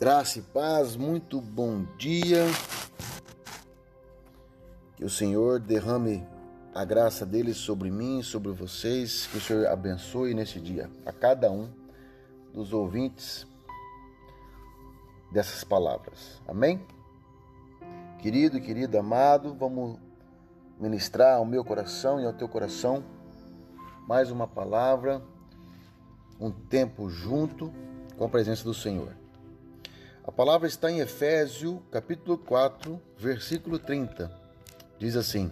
Graça e paz, muito bom dia. Que o Senhor derrame a graça dele sobre mim, sobre vocês. Que o Senhor abençoe nesse dia a cada um dos ouvintes dessas palavras. Amém? Querido querido amado, vamos ministrar ao meu coração e ao teu coração mais uma palavra, um tempo junto com a presença do Senhor. A palavra está em Efésios, capítulo 4, versículo 30. Diz assim: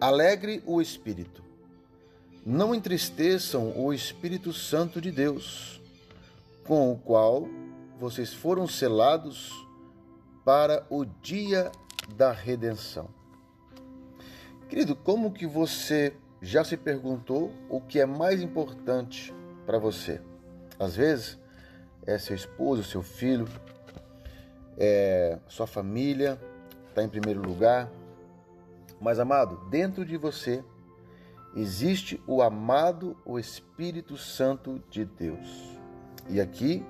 Alegre o espírito. Não entristeçam o Espírito Santo de Deus, com o qual vocês foram selados para o dia da redenção. Querido, como que você já se perguntou o que é mais importante para você? Às vezes, é seu esposo, seu filho, é sua família, está em primeiro lugar. Mas, amado, dentro de você existe o amado, o Espírito Santo de Deus. E aqui,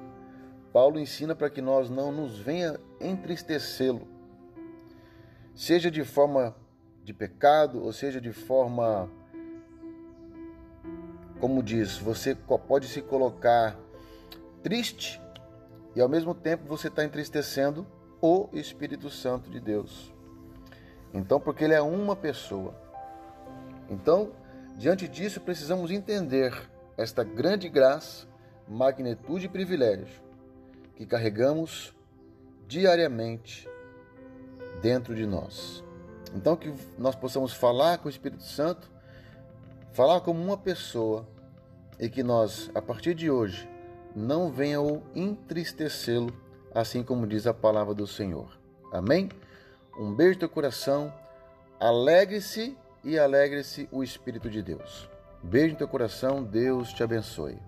Paulo ensina para que nós não nos venha entristecê-lo, seja de forma de pecado, ou seja de forma, como diz, você pode se colocar triste e ao mesmo tempo você está entristecendo o Espírito Santo de Deus. Então, porque ele é uma pessoa. Então, diante disso, precisamos entender esta grande graça, magnitude e privilégio que carregamos diariamente dentro de nós. Então, que nós possamos falar com o Espírito Santo, falar como uma pessoa e que nós, a partir de hoje, não venha o entristecê-lo, assim como diz a palavra do Senhor. Amém? Um beijo no teu coração, alegre-se e alegre-se o Espírito de Deus. Beijo no teu coração, Deus te abençoe.